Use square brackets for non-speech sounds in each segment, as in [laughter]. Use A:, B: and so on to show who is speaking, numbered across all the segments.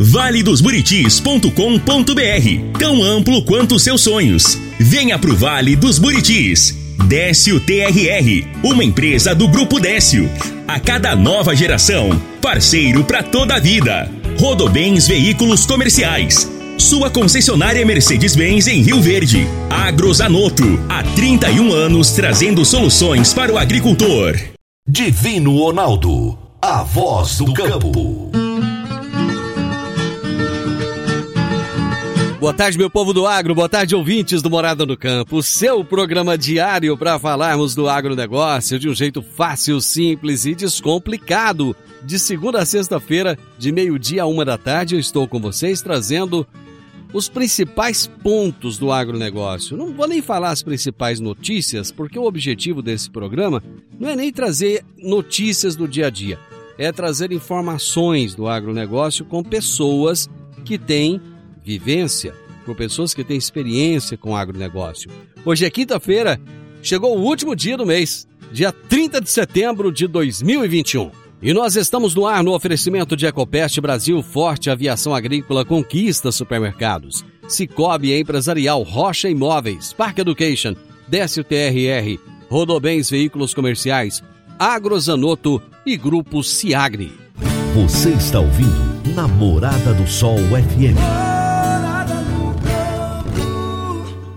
A: valedosburitis.com.br Tão amplo quanto seus sonhos. Venha pro Vale dos Buritis. Décio TRR, uma empresa do Grupo Décio. A cada nova geração, parceiro para toda a vida. Rodobens Veículos Comerciais. Sua concessionária Mercedes-Benz em Rio Verde. Agrozanoto, há 31 anos trazendo soluções para o agricultor.
B: Divino Ronaldo, a voz do campo.
C: Boa tarde, meu povo do agro, boa tarde, ouvintes do Morada no Campo. O seu programa diário para falarmos do agronegócio de um jeito fácil, simples e descomplicado. De segunda a sexta-feira, de meio-dia a uma da tarde, eu estou com vocês trazendo os principais pontos do agronegócio. Não vou nem falar as principais notícias, porque o objetivo desse programa não é nem trazer notícias do dia a dia, é trazer informações do agronegócio com pessoas que têm vivência, com pessoas que têm experiência com agronegócio. Hoje é quinta-feira, chegou o último dia do mês, dia 30 de setembro de 2021. E nós estamos no ar no oferecimento de Ecopest Brasil, Forte Aviação Agrícola, Conquista Supermercados, Cicobi Empresarial, Rocha Imóveis, Parque Education, Décio TRR, Rodobens Veículos Comerciais, Agrozanoto e Grupo Ciagri.
B: Você está ouvindo Namorada do Sol FM.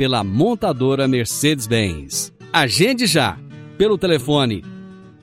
C: pela montadora Mercedes-Benz. Agende já pelo telefone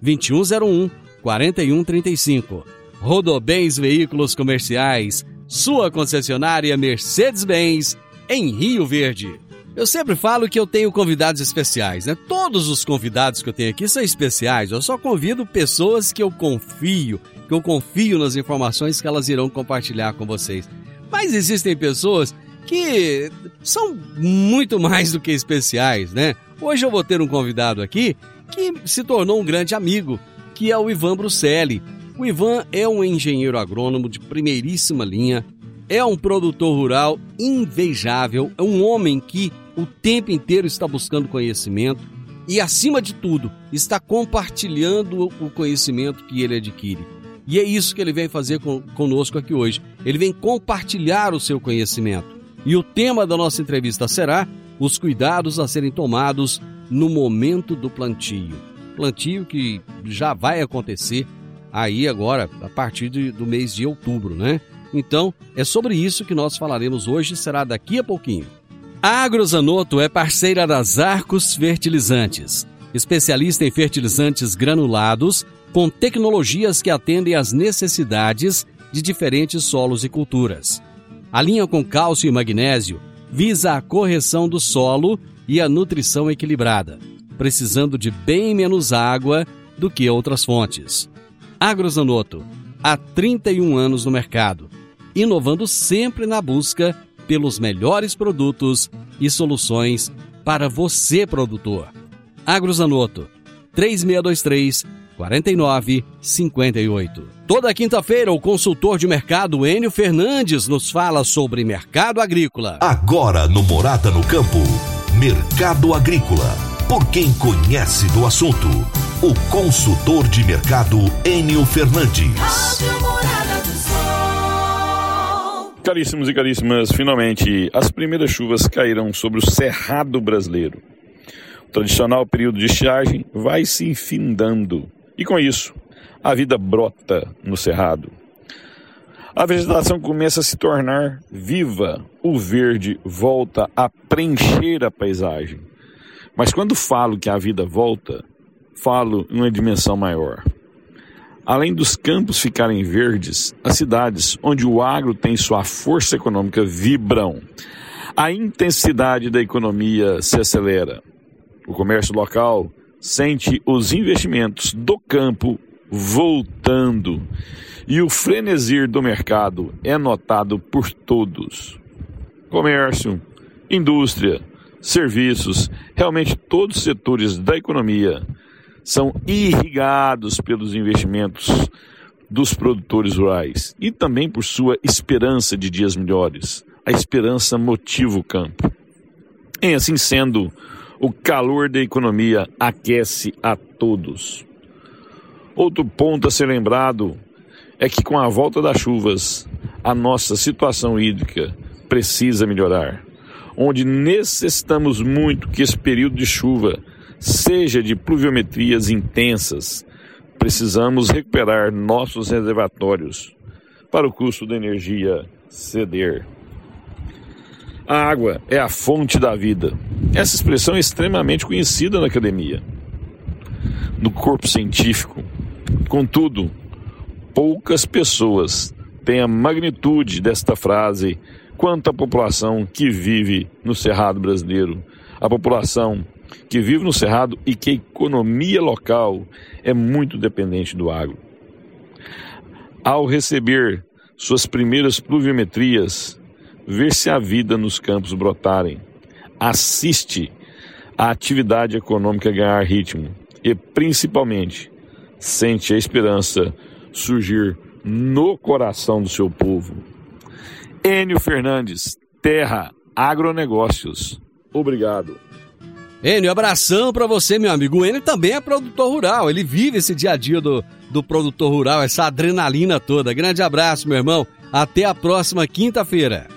C: 2101 4135. Rodobens Veículos Comerciais, sua concessionária Mercedes-Benz em Rio Verde. Eu sempre falo que eu tenho convidados especiais, né? Todos os convidados que eu tenho aqui são especiais. Eu só convido pessoas que eu confio, que eu confio nas informações que elas irão compartilhar com vocês. Mas existem pessoas que são muito [laughs] mais do que especiais, né? Hoje eu vou ter um convidado aqui que se tornou um grande amigo, que é o Ivan Bruselli. O Ivan é um engenheiro agrônomo de primeiríssima linha, é um produtor rural invejável, é um homem que o tempo inteiro está buscando conhecimento e, acima de tudo, está compartilhando o conhecimento que ele adquire. E é isso que ele vem fazer conosco aqui hoje. Ele vem compartilhar o seu conhecimento. E o tema da nossa entrevista será os cuidados a serem tomados no momento do plantio. Plantio que já vai acontecer aí agora, a partir de, do mês de outubro, né? Então, é sobre isso que nós falaremos hoje, será daqui a pouquinho. A Agrozanoto é parceira das Arcos Fertilizantes, especialista em fertilizantes granulados com tecnologias que atendem às necessidades de diferentes solos e culturas. A linha com cálcio e magnésio visa a correção do solo e a nutrição equilibrada, precisando de bem menos água do que outras fontes. Agrozanoto, há 31 anos no mercado, inovando sempre na busca pelos melhores produtos e soluções para você, produtor. Agrozanoto, 3623 4958. Toda quinta-feira, o consultor de mercado Enio Fernandes nos fala sobre mercado agrícola.
B: Agora no Morada no Campo, Mercado Agrícola. Por quem conhece do assunto, o consultor de mercado Enio Fernandes.
D: Caríssimos e caríssimas, finalmente as primeiras chuvas cairão sobre o Cerrado brasileiro. O tradicional período de estiagem vai se infindando e com isso a vida brota no Cerrado. A vegetação começa a se tornar viva, o verde volta a preencher a paisagem. Mas quando falo que a vida volta, falo em uma dimensão maior. Além dos campos ficarem verdes, as cidades onde o agro tem sua força econômica vibram. A intensidade da economia se acelera. O comércio local sente os investimentos do campo voltando e o frenesi do mercado é notado por todos. Comércio, indústria, serviços, realmente todos os setores da economia são irrigados pelos investimentos dos produtores rurais e também por sua esperança de dias melhores. A esperança motiva o campo. Em assim sendo, o calor da economia aquece a todos. Outro ponto a ser lembrado é que com a volta das chuvas, a nossa situação hídrica precisa melhorar. Onde necessitamos muito que esse período de chuva seja de pluviometrias intensas, precisamos recuperar nossos reservatórios para o custo da energia ceder. A água é a fonte da vida. Essa expressão é extremamente conhecida na academia, no corpo científico. Contudo, poucas pessoas têm a magnitude desta frase quanto à população que vive no Cerrado brasileiro, a população que vive no Cerrado e que a economia local é muito dependente do agro. Ao receber suas primeiras pluviometrias, ver se a vida nos campos brotarem, assiste a atividade econômica ganhar ritmo e, principalmente, sente a esperança surgir no coração do seu povo. Enio Fernandes, Terra Agronegócios. Obrigado.
C: Enio, abração para você, meu amigo. O Enio também é produtor rural. Ele vive esse dia a dia do, do produtor rural, essa adrenalina toda. Grande abraço, meu irmão. Até a próxima quinta-feira.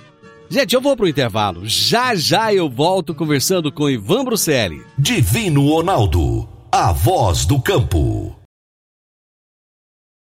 C: Gente, eu vou pro intervalo. Já já eu volto conversando com Ivan Bruselli.
B: Divino Ronaldo, a voz do campo.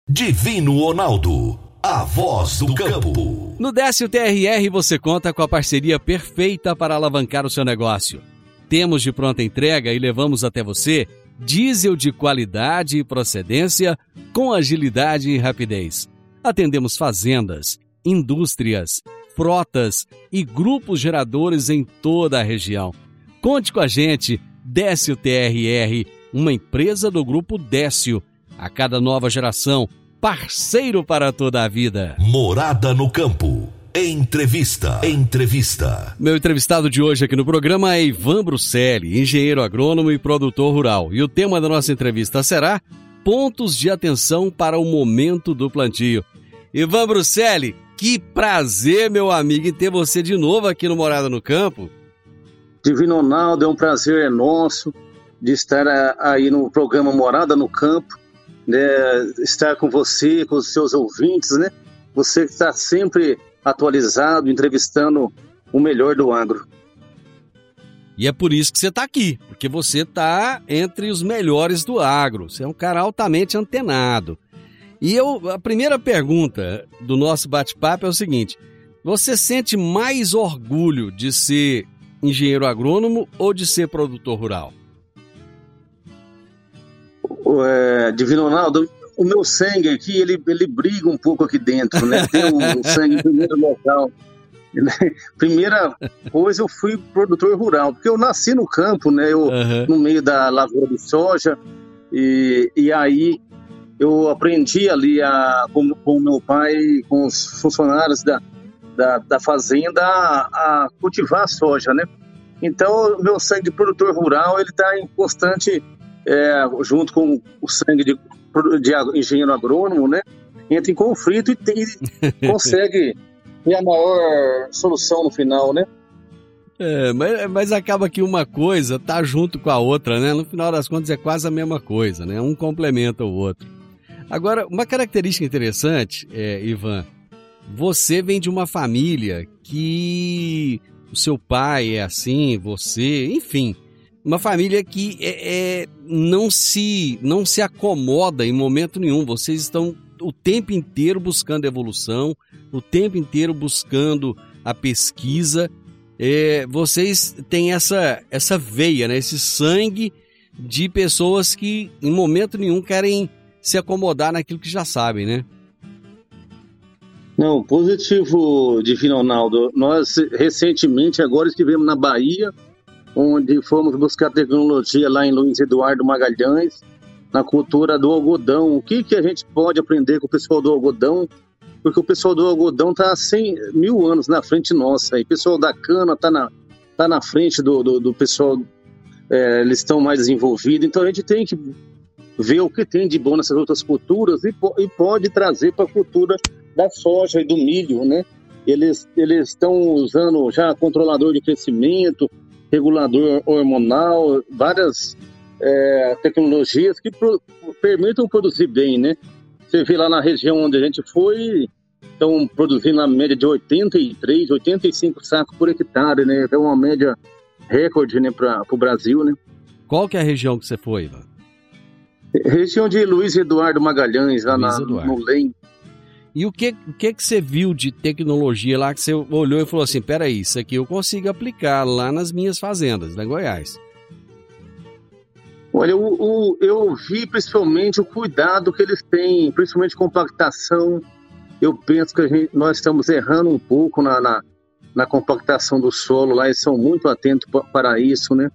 B: Divino Ronaldo, a voz do campo.
C: No Décio TRR você conta com a parceria perfeita para alavancar o seu negócio. Temos de pronta entrega e levamos até você diesel de qualidade e procedência com agilidade e rapidez. Atendemos fazendas, indústrias, frotas e grupos geradores em toda a região. Conte com a gente, Décio TRR, uma empresa do grupo Décio. A cada nova geração, parceiro para toda a vida.
B: Morada no campo. Entrevista. Entrevista.
C: Meu entrevistado de hoje aqui no programa é Ivan Bruselli, engenheiro agrônomo e produtor rural. E o tema da nossa entrevista será Pontos de atenção para o momento do plantio. Ivan Bruselli, que prazer, meu amigo, em ter você de novo aqui no Morada no Campo.
E: Divino Ronaldo, é um prazer nosso de estar aí no programa Morada no Campo né, estar com você, com os seus ouvintes, né? Você que está sempre atualizado, entrevistando o melhor do agro.
C: E é por isso que você está aqui, porque você está entre os melhores do agro. Você é um cara altamente antenado. E eu, a primeira pergunta do nosso bate-papo é o seguinte: você sente mais orgulho de ser engenheiro agrônomo ou de ser produtor rural?
E: é, Divino Ronaldo, o meu sangue aqui, ele, ele briga um pouco aqui dentro, né? Tem o, o sangue primeiro local. Primeira coisa, eu fui produtor rural, porque eu nasci no campo, né? Eu, uhum. No meio da lavoura de soja, e, e aí eu aprendi ali a, com, com meu pai, com os funcionários da, da, da fazenda, a, a cultivar a soja, né? Então, meu sangue de produtor rural, ele está em constante é, junto com o sangue de, de engenheiro agrônomo, né, entra em conflito e, tem, [laughs] consegue ter a maior solução no final, né?
C: É, mas, mas acaba que uma coisa tá junto com a outra, né? No final das contas é quase a mesma coisa, né? Um complementa o outro. Agora, uma característica interessante, é, Ivan, você vem de uma família que o seu pai é assim, você, enfim, uma família que é, é, não se não se acomoda em momento nenhum. Vocês estão o tempo inteiro buscando evolução, o tempo inteiro buscando a pesquisa é, vocês têm essa, essa veia, né? esse sangue de pessoas que em momento nenhum querem se acomodar naquilo que já sabem, né?
E: Não, positivo, Divino Ronaldo. Nós recentemente agora estivemos na Bahia, onde fomos buscar tecnologia lá em Luiz Eduardo Magalhães, na cultura do algodão. O que, que a gente pode aprender com o pessoal do algodão porque o pessoal do algodão está 100 mil anos na frente nossa, e o pessoal da cana está na, tá na frente do, do, do pessoal, é, eles estão mais desenvolvidos, então a gente tem que ver o que tem de bom nessas outras culturas e, e pode trazer para a cultura da soja e do milho, né? Eles eles estão usando já controlador de crescimento, regulador hormonal, várias é, tecnologias que pro, permitam produzir bem, né? Você vê lá na região onde a gente foi, estão produzindo a média de 83, 85 sacos por hectare, né? É uma média recorde né, para o Brasil, né?
C: Qual que é a região que você foi, Ivan?
E: Região de Luiz Eduardo Magalhães, lá na, no LEM.
C: E o que, o que que você viu de tecnologia lá que você olhou e falou assim, peraí, isso aqui eu consigo aplicar lá nas minhas fazendas, na Goiás?
E: Olha, o, o, eu vi principalmente o cuidado que eles têm, principalmente compactação. Eu penso que gente, nós estamos errando um pouco na, na, na, compactação do solo lá, eles são muito atentos para isso, né?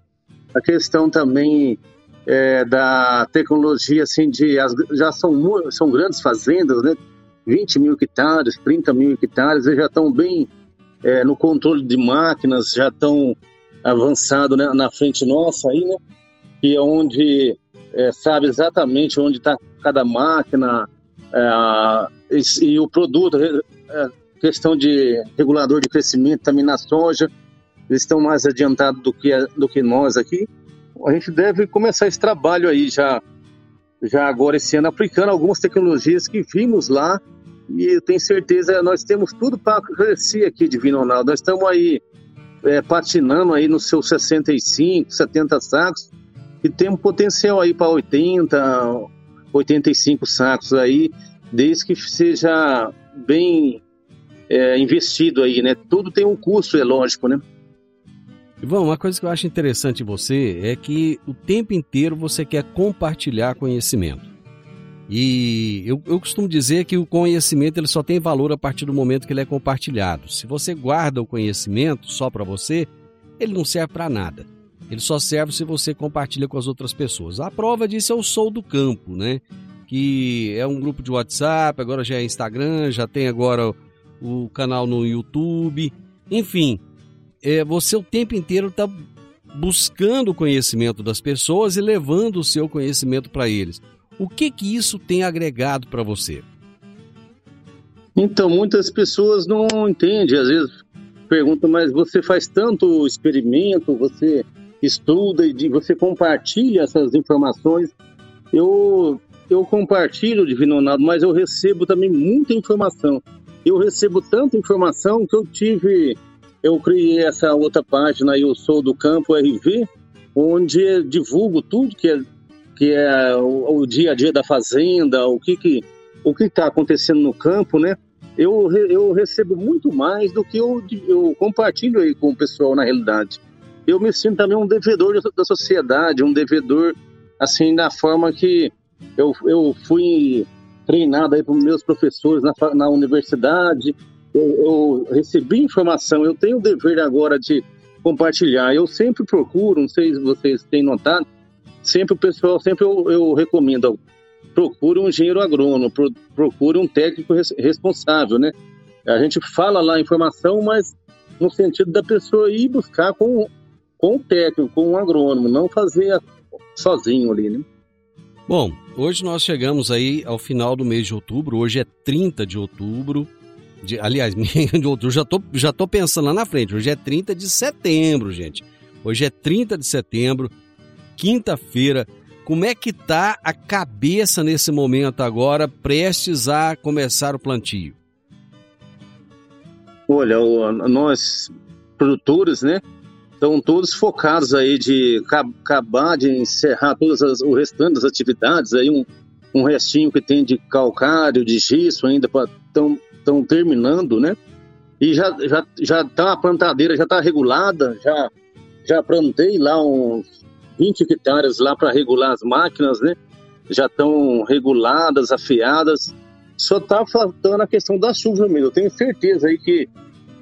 E: A questão também é, da tecnologia, assim, de, as, já são, são grandes fazendas, né? 20 mil hectares, 30 mil hectares, eles já estão bem é, no controle de máquinas, já estão avançados né, na frente nossa aí, né? que é onde é, sabe exatamente onde está cada máquina é, e, e, o produto, é, questão de regulador de crescimento também na soja, eles estão mais adiantados do que, do que nós aqui. A gente deve começar esse trabalho aí já, já agora esse ano, aplicando algumas tecnologias que vimos lá e eu tenho certeza, nós temos tudo para crescer aqui, Divino Ronaldo. Nós estamos aí é, patinando aí nos seus 65, 70 sacos, e tem um potencial aí para 80, 85 sacos aí, desde que seja bem é, investido aí, né? Tudo tem um custo, é lógico, né?
C: Ivan, uma coisa que eu acho interessante em você é que o tempo inteiro você quer compartilhar conhecimento. E eu, eu costumo dizer que o conhecimento ele só tem valor a partir do momento que ele é compartilhado. Se você guarda o conhecimento só para você, ele não serve para nada. Ele só serve se você compartilha com as outras pessoas. A prova disso é o Sou do Campo, né? Que é um grupo de WhatsApp, agora já é Instagram, já tem agora o canal no YouTube. Enfim, é, você o tempo inteiro está buscando o conhecimento das pessoas e levando o seu conhecimento para eles. O que que isso tem agregado para você?
E: Então, muitas pessoas não entendem, às vezes perguntam, mas você faz tanto experimento, você estuda e você compartilha essas informações. Eu, eu compartilho, Divino Ronaldo, mas eu recebo também muita informação. Eu recebo tanta informação que eu tive, eu criei essa outra página, Eu Sou do Campo RV, onde divulgo tudo que é, que é o, o dia a dia da fazenda, o que que o que está acontecendo no campo, né? Eu, eu recebo muito mais do que eu, eu compartilho aí com o pessoal na realidade eu me sinto também um devedor da sociedade, um devedor, assim, da forma que eu, eu fui treinado aí pelos meus professores na, na universidade, eu, eu, recebi informação, eu tenho o dever agora de compartilhar. Eu sempre procuro, não sei se vocês têm notado, sempre o pessoal, sempre eu, eu recomendo, procure um engenheiro agrônomo, pro, procure um técnico res, responsável, né? A gente fala lá a informação, mas no sentido da pessoa ir buscar com com o técnico, com o agrônomo, não fazer sozinho ali, né?
C: Bom, hoje nós chegamos aí ao final do mês de outubro, hoje é 30 de outubro, De, aliás, [laughs] de outubro, já tô, já tô pensando lá na frente. Hoje é 30 de setembro, gente. Hoje é 30 de setembro, quinta-feira. Como é que tá a cabeça nesse momento agora, prestes a começar o plantio?
E: Olha, nós produtores, né, estão todos focados aí de acabar de encerrar todas as, o restante das atividades, aí um, um restinho que tem de calcário, de gisso ainda estão terminando, né? E já já já tá a plantadeira já está regulada, já já plantei lá uns 20 hectares lá para regular as máquinas, né? Já estão reguladas, afiadas. Só está faltando a questão da chuva mesmo. Eu tenho certeza aí que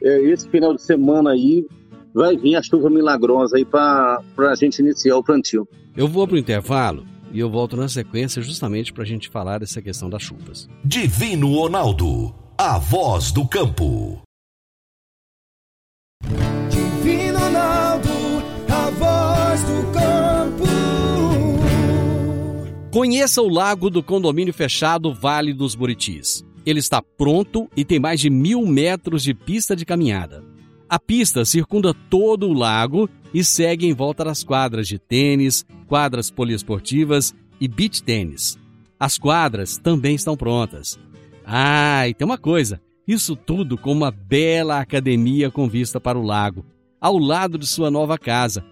E: é, esse final de semana aí vai vir a chuva milagrosa aí para a gente iniciar o plantio.
C: Eu vou para o intervalo e eu volto na sequência justamente para a gente falar dessa questão das chuvas.
B: Divino Ronaldo, a voz do campo.
F: Divino Ronaldo, a voz do campo.
C: Conheça o lago do condomínio fechado Vale dos Buritis. Ele está pronto e tem mais de mil metros de pista de caminhada. A pista circunda todo o lago e segue em volta das quadras de tênis, quadras poliesportivas e beach tênis. As quadras também estão prontas. Ah, e tem uma coisa: isso tudo com uma bela academia com vista para o lago, ao lado de sua nova casa.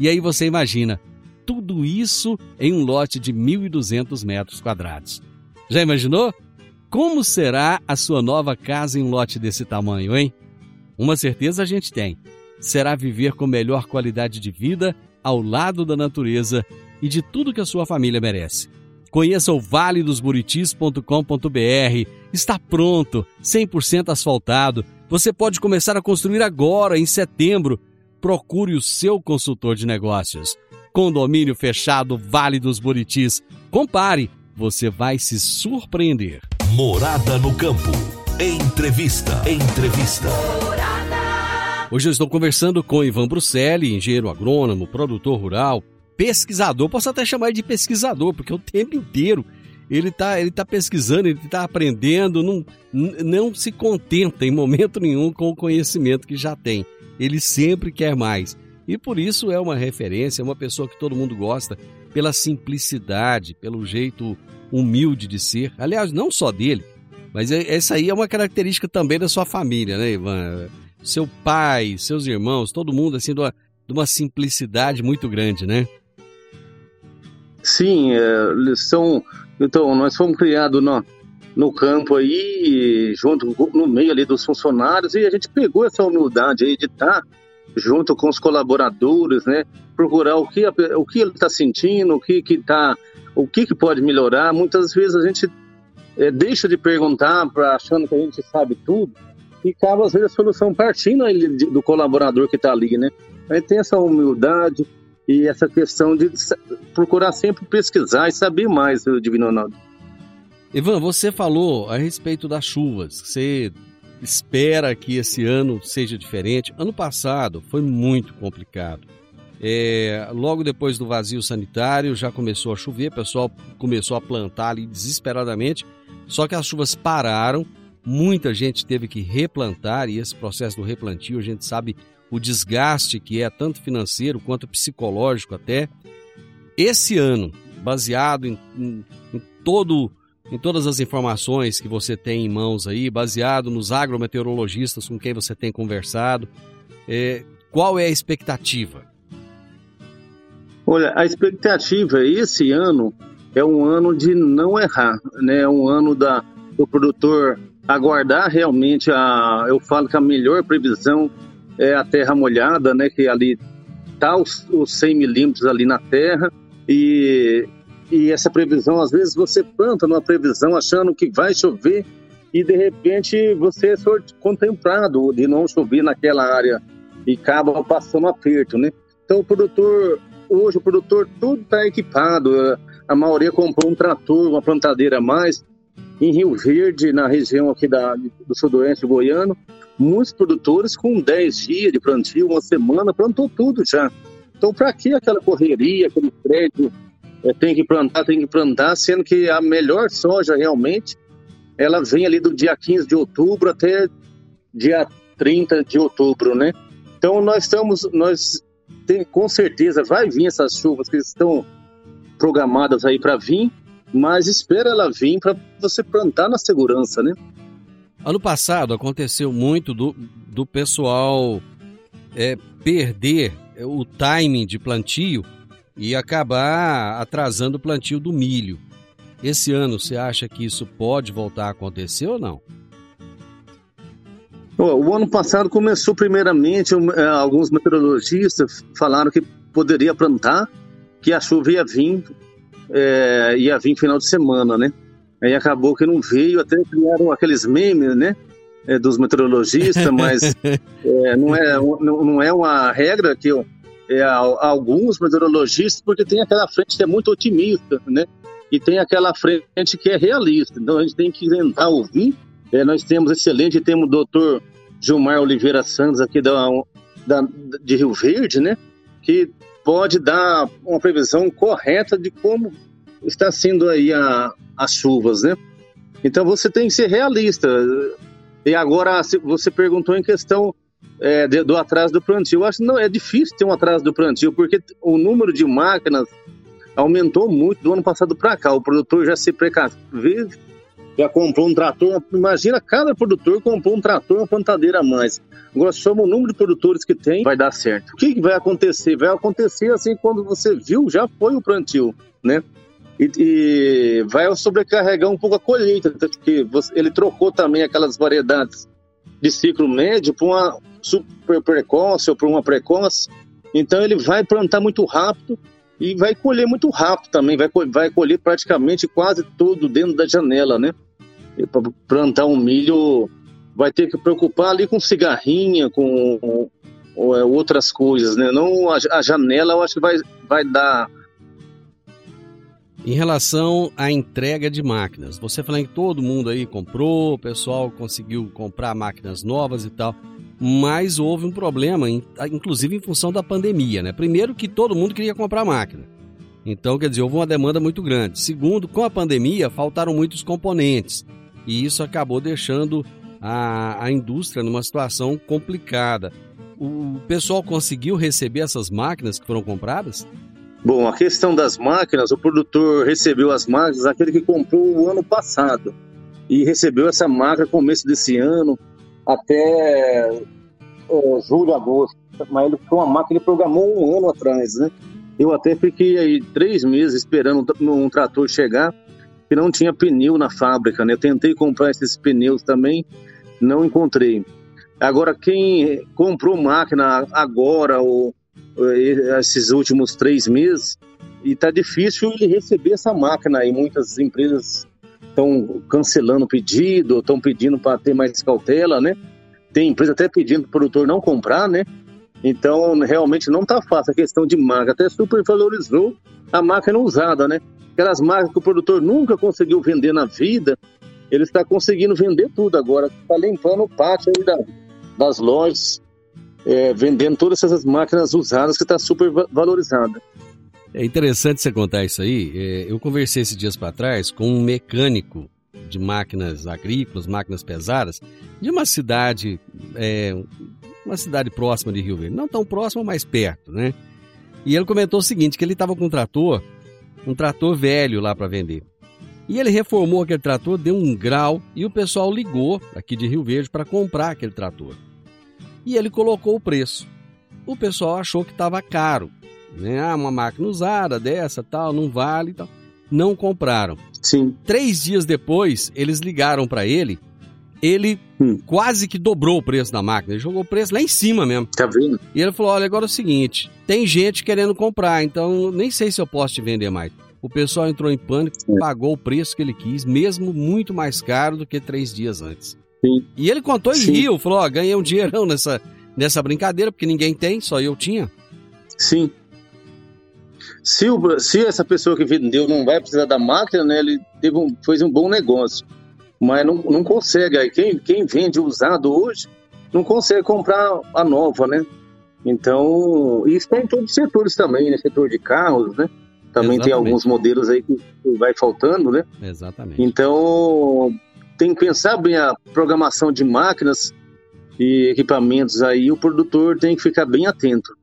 C: E aí você imagina, tudo isso em um lote de 1.200 metros quadrados. Já imaginou? Como será a sua nova casa em um lote desse tamanho, hein? Uma certeza a gente tem: será viver com melhor qualidade de vida ao lado da natureza e de tudo que a sua família merece. Conheça o valedosburitis.com.br. Está pronto, 100% asfaltado. Você pode começar a construir agora, em setembro. Procure o seu consultor de negócios. Condomínio fechado Vale dos Buritis. Compare, você vai se surpreender.
B: Morada no campo. Entrevista. Entrevista.
C: Hoje eu estou conversando com Ivan Bruselli, engenheiro agrônomo, produtor rural, pesquisador. Posso até chamar ele de pesquisador, porque o tempo inteiro ele está ele tá pesquisando, ele está aprendendo, não, não se contenta em momento nenhum com o conhecimento que já tem. Ele sempre quer mais. E por isso é uma referência, é uma pessoa que todo mundo gosta, pela simplicidade, pelo jeito humilde de ser. Aliás, não só dele, mas é, essa aí é uma característica também da sua família, né, Ivan? Seu pai, seus irmãos, todo mundo, assim, de uma, de uma simplicidade muito grande, né?
E: Sim, é, são. Então, nós fomos criados no, no campo aí, junto no meio ali dos funcionários, e a gente pegou essa humildade aí de estar junto com os colaboradores, né? Procurar o que, o que ele está sentindo, o que que tá, o que, que pode melhorar. Muitas vezes a gente é, deixa de perguntar pra, achando que a gente sabe tudo e acaba, às vezes, a solução partindo do colaborador que está ali, né? A gente tem essa humildade e essa questão de procurar sempre pesquisar e saber mais, Divino Ronaldo.
C: Ivan, você falou a respeito das chuvas. Você espera que esse ano seja diferente. Ano passado foi muito complicado. É, logo depois do vazio sanitário já começou a chover, o pessoal começou a plantar ali desesperadamente só que as chuvas pararam, muita gente teve que replantar e esse processo do replantio a gente sabe o desgaste que é tanto financeiro quanto psicológico até. Esse ano, baseado em, em, em todo em todas as informações que você tem em mãos aí, baseado nos agrometeorologistas com quem você tem conversado, é, qual é a expectativa?
E: Olha, a expectativa esse ano é um ano de não errar, né? É um ano da, do produtor aguardar realmente a, eu falo que a melhor previsão é a terra molhada, né? Que ali tá os, os 100 milímetros ali na terra e, e essa previsão, às vezes você planta numa previsão achando que vai chover e de repente você é contemplado de não chover naquela área e acaba passando aperto, né? Então o produtor, hoje o produtor tudo está equipado, a maioria comprou um trator, uma plantadeira a mais. Em Rio Verde, na região aqui da, do sudoeste goiano, muitos produtores com 10 dias de plantio, uma semana, plantou tudo já. Então, para que aquela correria, aquele crédito, é, tem que plantar, tem que plantar, sendo que a melhor soja realmente, ela vem ali do dia 15 de outubro até dia 30 de outubro, né? Então nós estamos, nós tem, com certeza vai vir essas chuvas que estão programadas aí para vir, mas espera ela vir para você plantar na segurança, né?
C: Ano passado aconteceu muito do, do pessoal é, perder o timing de plantio e acabar atrasando o plantio do milho. Esse ano, você acha que isso pode voltar a acontecer ou não?
E: O ano passado começou primeiramente, é, alguns meteorologistas falaram que poderia plantar, que a chuva ia vir, é, ia vir final de semana, né? Aí acabou que não veio, até criaram aqueles memes, né? É, dos meteorologistas, [laughs] mas é, não, é, não, é uma regra que eu, é, alguns meteorologistas, porque tem aquela frente que é muito otimista, né? E tem aquela frente que é realista. Então a gente tem que tentar ouvir é, nós temos excelente, temos o doutor Gilmar Oliveira Santos aqui da, da, de Rio Verde, né? Que pode dar uma previsão correta de como está sendo aí a, as chuvas, né? Então você tem que ser realista. E agora você perguntou em questão é, de, do atraso do plantio. Eu acho que não é difícil ter um atraso do plantio, porque o número de máquinas aumentou muito do ano passado para cá. O produtor já se precaveu já comprou um trator. Imagina, cada produtor comprou um trator, uma plantadeira a mais. Agora, soma o número de produtores que tem, vai dar certo. O que, vai acontecer? Vai acontecer assim quando você viu, já foi o plantio, né? E, e vai sobrecarregar um pouco a colheita, porque você, ele trocou também aquelas variedades de ciclo médio para uma super precoce ou para uma precoce. Então ele vai plantar muito rápido e vai colher muito rápido também, vai, vai colher praticamente quase tudo dentro da janela, né? Para plantar um milho, vai ter que preocupar ali com cigarrinha, com é, outras coisas, né? Não a, a, janela, eu acho que vai, vai dar.
C: Em relação à entrega de máquinas, você falando que todo mundo aí comprou, o pessoal conseguiu comprar máquinas novas e tal mas houve um problema, inclusive em função da pandemia, né? Primeiro que todo mundo queria comprar máquina. Então, quer dizer, houve uma demanda muito grande. Segundo, com a pandemia, faltaram muitos componentes. E isso acabou deixando a, a indústria numa situação complicada. O pessoal conseguiu receber essas máquinas que foram compradas?
E: Bom, a questão das máquinas, o produtor recebeu as máquinas, aquele que comprou o ano passado. E recebeu essa máquina começo desse ano, até é, julho, agosto. Mas ele foi uma máquina que programou um ano atrás, né? Eu até fiquei aí três meses esperando um trator chegar, que não tinha pneu na fábrica, né? Eu tentei comprar esses pneus também, não encontrei. Agora, quem comprou máquina agora, ou esses últimos três meses, e tá difícil ele receber essa máquina aí. Muitas empresas estão cancelando o pedido, estão pedindo para ter mais cautela, né? Tem empresa até pedindo para o produtor não comprar, né? Então, realmente não está fácil a questão de marca. Até supervalorizou a máquina usada, né? Aquelas marcas que o produtor nunca conseguiu vender na vida, ele está conseguindo vender tudo agora. Está limpando o pátio da, das lojas, é, vendendo todas essas máquinas usadas que está super valorizada.
C: É interessante você contar isso aí. É, eu conversei esses dias para trás com um mecânico de máquinas agrícolas, máquinas pesadas, de uma cidade, é, uma cidade próxima de Rio Verde, não tão próxima, mas perto, né? E ele comentou o seguinte, que ele estava com um trator, um trator velho lá para vender. E ele reformou aquele trator, deu um grau e o pessoal ligou aqui de Rio Verde para comprar aquele trator. E ele colocou o preço. O pessoal achou que estava caro né? Ah, uma máquina usada dessa, tal, não vale tal. Não compraram.
E: Sim.
C: Três dias depois, eles ligaram para ele. Ele hum. quase que dobrou o preço da máquina. Ele jogou o preço lá em cima mesmo.
E: Tá vendo?
C: E ele falou: olha, agora é o seguinte: tem gente querendo comprar, então nem sei se eu posso te vender mais. O pessoal entrou em pânico, é. pagou o preço que ele quis, mesmo muito mais caro do que três dias antes.
E: Sim.
C: E ele contou e riu, falou: ó, ganhei um dinheirão nessa, nessa brincadeira, porque ninguém tem, só eu tinha.
E: Sim. Se, o, se essa pessoa que vendeu não vai precisar da máquina, né, ele teve um, fez um bom negócio. Mas não, não consegue. Aí quem, quem vende usado hoje não consegue comprar a nova, né? Então, isso tem em todos os setores também, né? Setor de carros, né? Também Exatamente. tem alguns modelos aí que vai faltando, né?
C: Exatamente.
E: Então, tem que pensar bem a programação de máquinas e equipamentos aí, o produtor tem que ficar bem atento.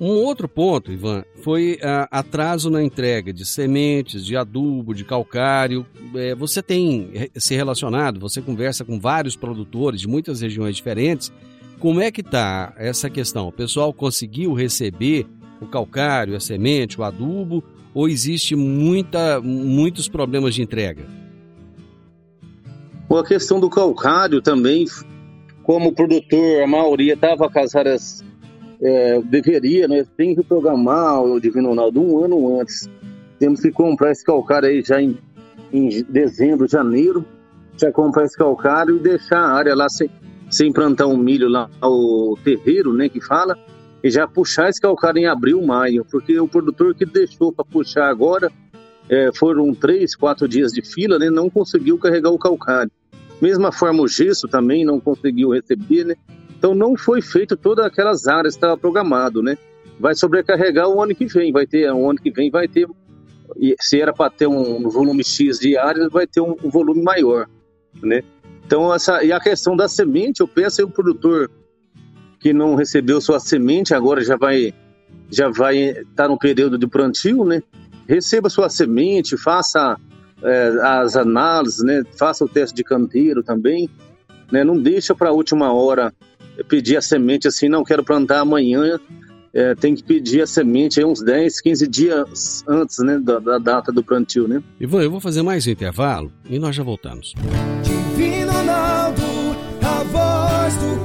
C: Um outro ponto, Ivan, foi uh, atraso na entrega de sementes, de adubo, de calcário. É, você tem se relacionado, você conversa com vários produtores de muitas regiões diferentes. Como é que está essa questão? O pessoal conseguiu receber o calcário, a semente, o adubo, ou existe muita, muitos problemas de entrega?
E: A questão do calcário também, como produtor, a maioria estava com as áreas é, deveria, né? Tem que programar o Divino Ronaldo um ano antes. Temos que comprar esse calcário aí já em, em dezembro, janeiro. Já comprar esse calcário e deixar a área lá sem, sem plantar um milho lá, o terreiro, né? Que fala. E já puxar esse calcário em abril, maio. Porque o produtor que deixou para puxar agora é, foram três, quatro dias de fila, né? Não conseguiu carregar o calcário. Mesma forma o gesso também não conseguiu receber, né? Então não foi feito todas aquelas áreas que estava programado, né? Vai sobrecarregar o ano que vem, vai ter, o ano que vem vai ter, se era para ter um volume X de áreas, vai ter um, um, volume maior, né? Então essa e a questão da semente, eu peço aí o produtor que não recebeu sua semente agora já vai já vai estar tá no período de plantio, né? Receba sua semente, faça é, as análises, né? Faça o teste de canteiro também, né? Não deixa para a última hora pedir a semente assim, não quero plantar amanhã, é, tem que pedir a semente aí uns 10, 15 dias antes né, da, da, data do plantio, né?
C: Ivan, eu vou fazer mais um intervalo e nós já voltamos.
F: Divino Ronaldo, a voz do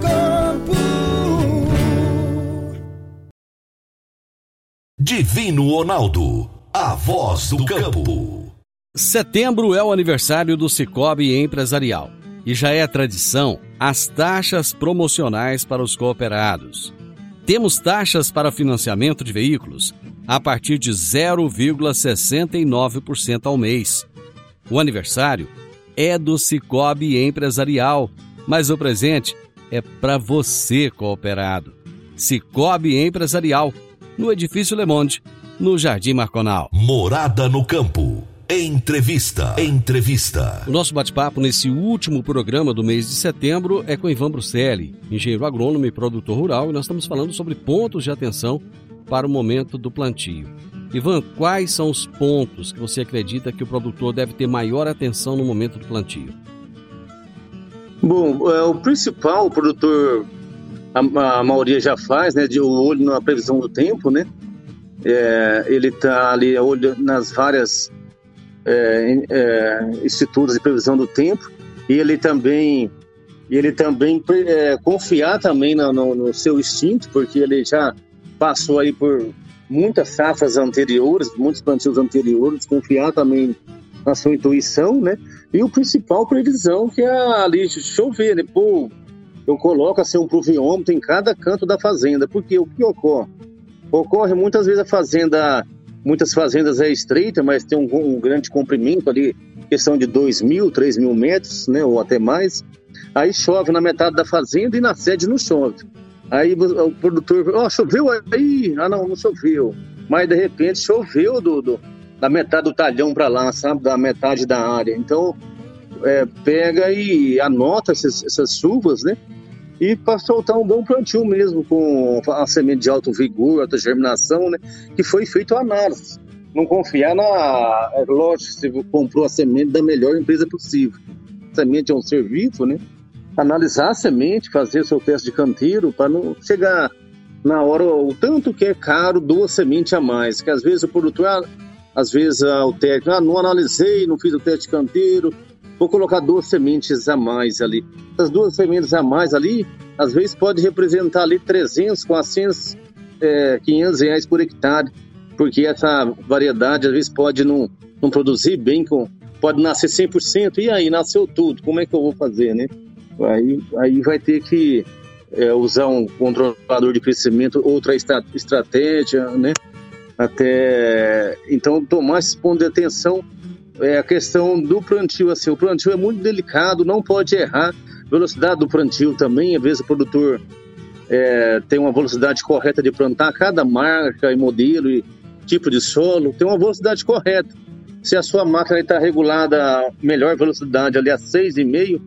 B: Divino Ronaldo, a voz do campo.
C: Setembro é o aniversário do Cicobi Empresarial e já é tradição as taxas promocionais para os cooperados. Temos taxas para financiamento de veículos a partir de 0,69% ao mês. O aniversário é do Cicobi Empresarial, mas o presente é para você, cooperado. Cicobi Empresarial, no Edifício Le Monde, no Jardim Marconal.
B: Morada no Campo. Entrevista. Entrevista.
C: O nosso bate-papo nesse último programa do mês de setembro é com Ivan Bruselli, engenheiro agrônomo e produtor rural, e nós estamos falando sobre pontos de atenção para o momento do plantio. Ivan, quais são os pontos que você acredita que o produtor deve ter maior atenção no momento do plantio?
E: Bom, é, o principal, o produtor, a, a maioria já faz, né, de olho na previsão do tempo, né? É, ele está ali olho nas várias é, é, institutos de previsão do tempo. E ele também ele também é, confiar também no, no, no, seu instinto porque ele já passou aí por muitas safras anteriores muitos plantios anteriores confiar também na sua intuição né? E o principal previsão que é ali chover né? Pô eu coloco assim um pluviômetro em cada canto da fazenda porque o que ocorre ocorre muitas vezes a fazenda Muitas fazendas é estreita, mas tem um, um grande comprimento ali, questão de 2 mil, 3 mil metros, né, ou até mais. Aí chove na metade da fazenda e na sede não chove. Aí o produtor, ó, oh, choveu aí? Ah, não, não choveu. Mas de repente choveu do, do da metade do talhão para lá, sabe? Da metade da área. Então, é, pega e anota essas, essas chuvas, né? e para soltar um bom plantio mesmo, com a semente de alto vigor, alta germinação, né? Que foi feito a análise. Não confiar na. É lógico, você comprou a semente da melhor empresa possível. A semente é um ser vivo, né? Analisar a semente, fazer seu teste de canteiro, para não chegar na hora o tanto que é caro duas sementes a mais. Que às vezes o produtor, às vezes ah, o técnico, ah, não analisei, não fiz o teste de canteiro, vou colocar duas sementes a mais ali. Essas duas sementes a mais ali, às vezes pode representar ali 300, 400, é, 500 reais por hectare, porque essa variedade às vezes pode não, não produzir bem, com, pode nascer 100%, e aí nasceu tudo, como é que eu vou fazer, né? Aí, aí vai ter que é, usar um controlador de crescimento, outra estratégia, né? Até então tomar esse ponto de atenção é a questão do plantio. Assim, o plantio é muito delicado, não pode errar. Velocidade do plantio também, às vezes o produtor é, tem uma velocidade correta de plantar, cada marca e modelo e tipo de solo tem uma velocidade correta. Se a sua máquina está regulada a melhor velocidade ali a 6,5,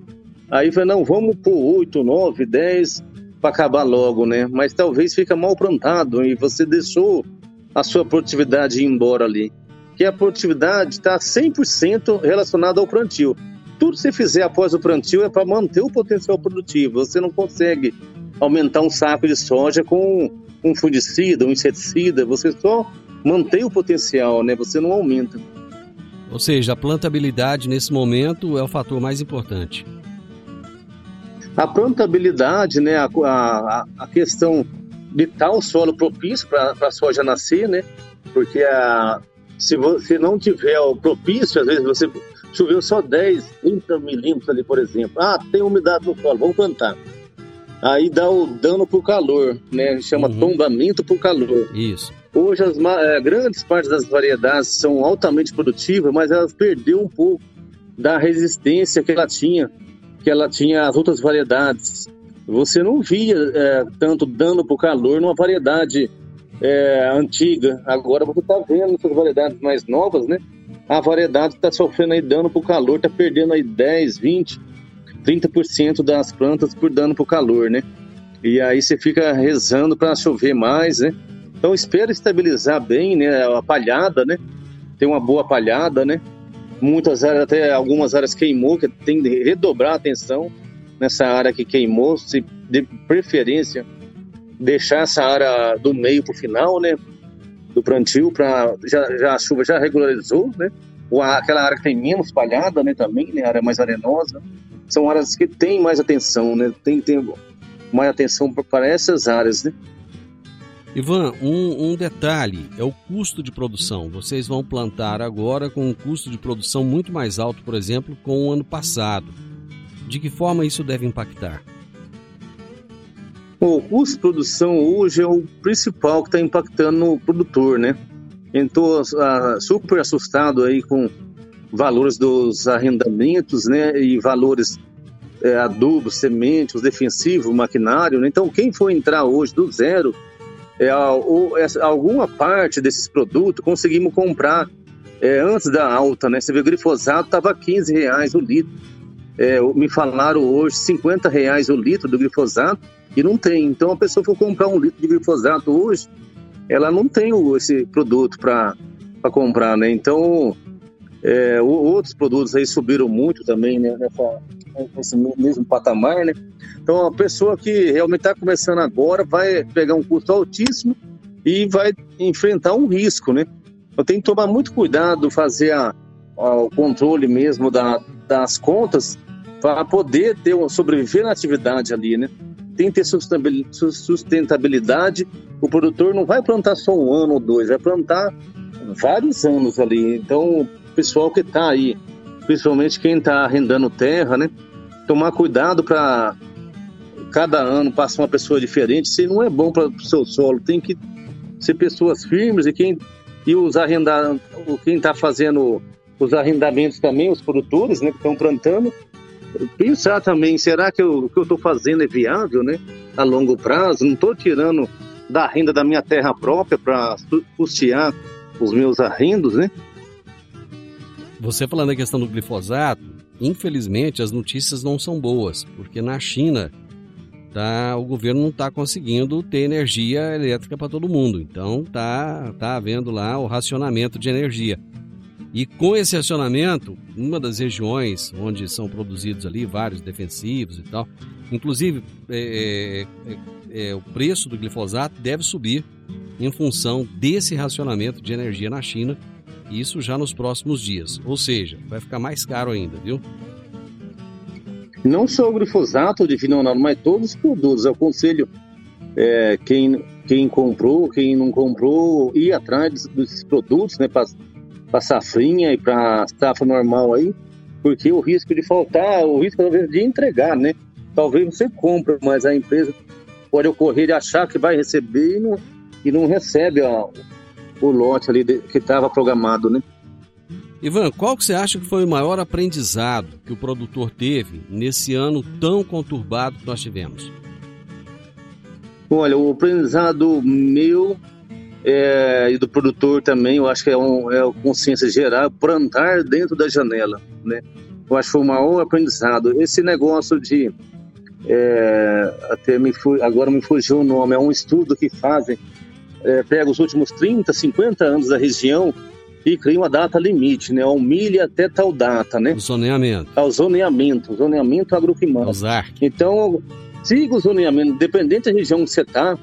E: Aí falei, não, vamos por 8, 9, 10 para acabar logo, né? Mas talvez fica mal plantado e você deixou a sua produtividade ir embora ali. Que a produtividade está 100% relacionada ao plantio. Tudo que você fizer após o plantio é para manter o potencial produtivo. Você não consegue aumentar um saco de soja com um fungicida, um inseticida. Você só mantém o potencial, né? Você não aumenta.
C: Ou seja, a plantabilidade nesse momento é o fator mais importante.
E: A plantabilidade, né, a, a, a questão de tal solo propício para a soja nascer, né? Porque a, se você não tiver o propício, às vezes você choveu só 10, 30 milímetros ali, por exemplo. Ah, tem umidade no solo, vamos plantar. Aí dá o dano por calor, né? Chama uhum. tombamento por calor.
C: Isso.
E: Hoje as é, grandes partes das variedades são altamente produtivas, mas elas perderam um pouco da resistência que ela tinha, que ela tinha as outras variedades. Você não via é, tanto dano por calor numa variedade é, antiga. Agora você está vendo essas variedades mais novas, né? A variedade está sofrendo aí dano por calor, está perdendo aí 10, 20, 30% das plantas por dano por calor, né? E aí você fica rezando para chover mais, né? Então espero estabilizar bem, né, a palhada, né? Tem uma boa palhada, né? Muitas áreas, até algumas áreas queimou, que tem que redobrar a atenção nessa área que queimou, se de preferência deixar essa área do meio para o final, né? Do plantio, para já, já, a chuva já regularizou, né? Ou aquela área que tem menos palhada, né? Também, né? Área mais arenosa. São áreas que têm mais atenção, né? Tem, tem mais atenção para essas áreas, né?
C: Ivan, um, um, detalhe é o custo de produção. Vocês vão plantar agora com um custo de produção muito mais alto, por exemplo, com o ano passado. De que forma isso deve impactar?
E: O custo de produção hoje é o principal que está impactando o produtor, né? Estou uh, super assustado aí com valores dos arrendamentos, né? E valores é, adubo, semente, os defensivos, maquinário. Né? Então, quem for entrar hoje do zero é, ou, alguma parte desses produtos conseguimos comprar é, antes da alta, né? Você vê o glifosato estava 15 reais o litro. É, me falaram hoje 50 reais o litro do glifosato e não tem. Então a pessoa for comprar um litro de glifosato hoje, ela não tem esse produto para comprar, né? Então é, outros produtos aí subiram muito também né, nesse mesmo patamar, né? Então, a pessoa que realmente está começando agora vai pegar um custo altíssimo e vai enfrentar um risco, né? Eu tenho que tomar muito cuidado, fazer a, a, o controle mesmo da, das contas para poder ter uma, sobreviver na atividade ali, né? Tem que ter sustentabilidade. O produtor não vai plantar só um ano ou dois, vai plantar vários anos ali. Então, o pessoal que está aí, principalmente quem está arrendando terra, né? Tomar cuidado para cada ano passa uma pessoa diferente, isso não é bom para o seu solo. Tem que ser pessoas firmes e quem e os arrendar, quem está fazendo os arrendamentos também, os produtores, né, que estão plantando, pensar também, será que o que eu estou fazendo é viável, né, a longo prazo? Não estou tirando da renda da minha terra própria para custear os meus arrendos, né?
C: Você falando da questão do glifosato, infelizmente as notícias não são boas, porque na China tá, o governo não está conseguindo ter energia elétrica para todo mundo. Então tá, tá havendo lá o racionamento de energia. E com esse racionamento, uma das regiões onde são produzidos ali vários defensivos e tal, inclusive é, é, é, é o preço do glifosato deve subir em função desse racionamento de energia na China, isso já nos próximos dias. Ou seja, vai ficar mais caro ainda, viu?
E: Não só o glifosato Ronaldo, mas todos os produtos. Eu aconselho é, quem, quem comprou, quem não comprou, ir atrás desses produtos, né, para safrinha e para safra normal aí, porque o risco de faltar, o risco talvez de entregar, né? Talvez você compre, mas a empresa pode ocorrer de achar que vai receber e não, e não recebe o lote ali de, que estava programado, né?
C: Ivan, qual que você acha que foi o maior aprendizado que o produtor teve nesse ano tão conturbado que nós tivemos?
E: Olha, o aprendizado meu é, e do produtor também, eu acho que é, um, é uma consciência geral, plantar dentro da janela, né? eu acho que foi o maior aprendizado. Esse negócio de. É, até me agora me fugiu o nome, é um estudo que fazem, é, pega os últimos 30, 50 anos da região e cria uma data limite, né? Um milho até tal data, né?
C: O zoneamento.
E: É o zoneamento, o zoneamento agroclimático. Então, siga o zoneamento, independente da região que você está.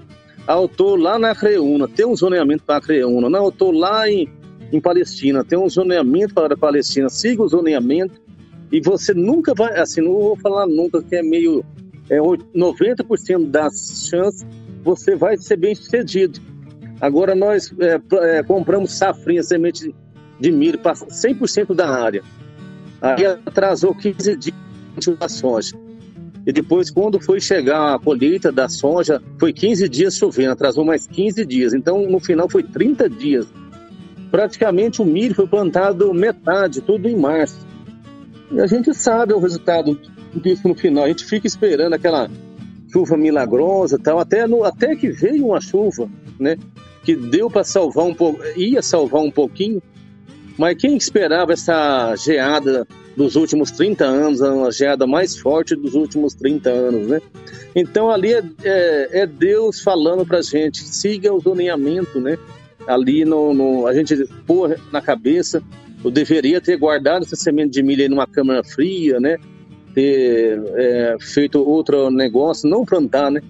E: Ah, eu tô lá na Creuna, tem um zoneamento para a Creuna. Não, eu tô lá em, em Palestina, tem um zoneamento para a Palestina. Siga o zoneamento e você nunca vai, assim, não vou falar nunca que é meio é, 90% das chances você vai ser bem sucedido. Agora nós é, é, compramos safrinha, semente de milho para 100% da área. Aí atrasou 15 dias da soja. E depois, quando foi chegar a colheita da soja, foi 15 dias chovendo, atrasou mais 15 dias. Então, no final, foi 30 dias. Praticamente o milho foi plantado metade, tudo em março. E a gente sabe o resultado disso no final. A gente fica esperando aquela chuva milagrosa tal, até, no, até que veio uma chuva, né? Que deu para salvar um pouco, ia salvar um pouquinho, mas quem esperava essa geada dos últimos 30 anos, a geada mais forte dos últimos 30 anos, né? Então ali é, é, é Deus falando para gente, siga o zoneamento, né? Ali no, no, a gente pôr na cabeça eu deveria ter guardado essa semente de milho aí numa câmara fria, né? Ter é, feito outro negócio, não plantar, né?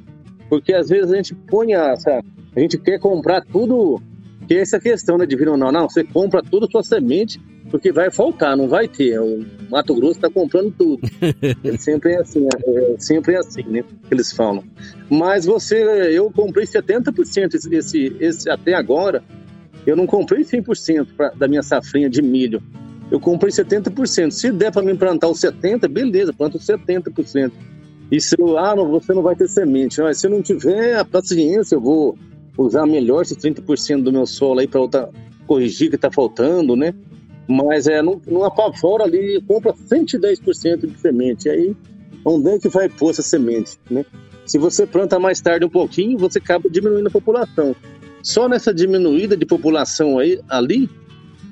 E: Porque às vezes a gente põe essa. A gente quer comprar tudo. Que é essa questão, né? Ou não. Não, você compra tudo sua semente, porque vai faltar, não vai ter. O Mato Grosso está comprando tudo. [laughs] é sempre é assim, é, é sempre é assim, né? Que eles falam. Mas você, eu comprei 70% esse, esse, esse até agora eu não comprei 100% pra, da minha safrinha de milho. Eu comprei 70%. Se der para me plantar os 70%, beleza, planto 70%. E se eu, ah, não, você não vai ter semente. Mas se eu não tiver a paciência, eu vou usar melhor esses 30% do meu solo aí para corrigir que está faltando, né? Mas é, não, apavora ali, compra 110% de semente. Aí, onde é que vai pôr essa semente, né? Se você planta mais tarde um pouquinho, você acaba diminuindo a população. Só nessa diminuída de população aí, ali,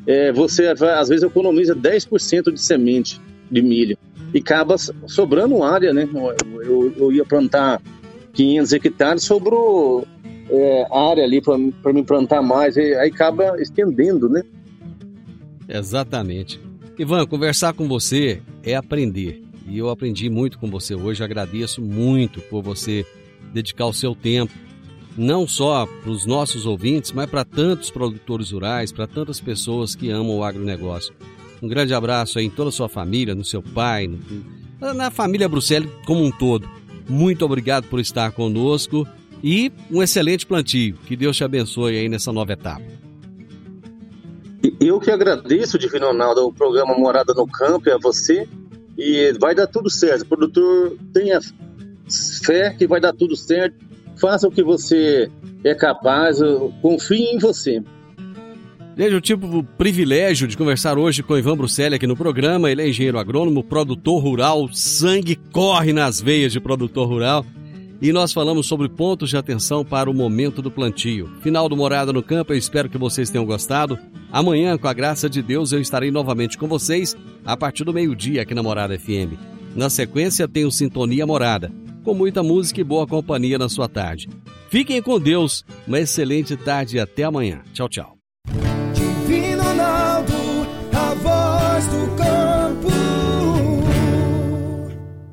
E: é, você às vezes economiza 10% de semente de milho e acaba sobrando área, né? Eu, eu ia plantar 500 hectares, sobrou é, área ali para me plantar mais, e aí acaba estendendo, né?
C: Exatamente. Ivan, conversar com você é aprender. E eu aprendi muito com você hoje. Agradeço muito por você dedicar o seu tempo não só para os nossos ouvintes, mas para tantos produtores rurais, para tantas pessoas que amam o agronegócio. Um grande abraço aí em toda a sua família, no seu pai, no, na família Bruxelas como um todo. Muito obrigado por estar conosco e um excelente plantio. Que Deus te abençoe aí nessa nova etapa.
E: Eu que agradeço, Divino Ronaldo, o programa Morada no Campo e a você. E vai dar tudo certo. Produtor tenha fé que vai dar tudo certo faça o que você é capaz, confie em você.
C: Desde eu tive o privilégio de conversar hoje com Ivan Bruxelli aqui no programa. Ele é engenheiro agrônomo, produtor rural, sangue corre nas veias de produtor rural. E nós falamos sobre pontos de atenção para o momento do plantio. Final do Morada no Campo, eu espero que vocês tenham gostado. Amanhã, com a graça de Deus, eu estarei novamente com vocês a partir do meio-dia aqui na Morada FM. Na sequência, tem o Sintonia Morada com muita música e boa companhia na sua tarde. Fiquem com Deus, uma excelente tarde e até amanhã. Tchau, tchau.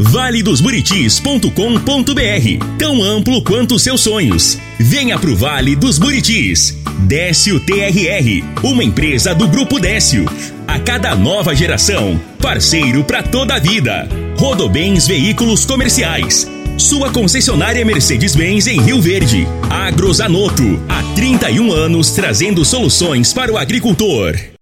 A: valedosburitis.com.br. Tão amplo quanto seus sonhos. Venha pro Vale dos Buritis. Décio TRR, uma empresa do Grupo Décio. A cada nova geração, parceiro para toda a vida. Rodobens Veículos Comerciais. Sua concessionária Mercedes-Benz em Rio Verde. Agrozanoto, há 31 anos trazendo soluções para o agricultor.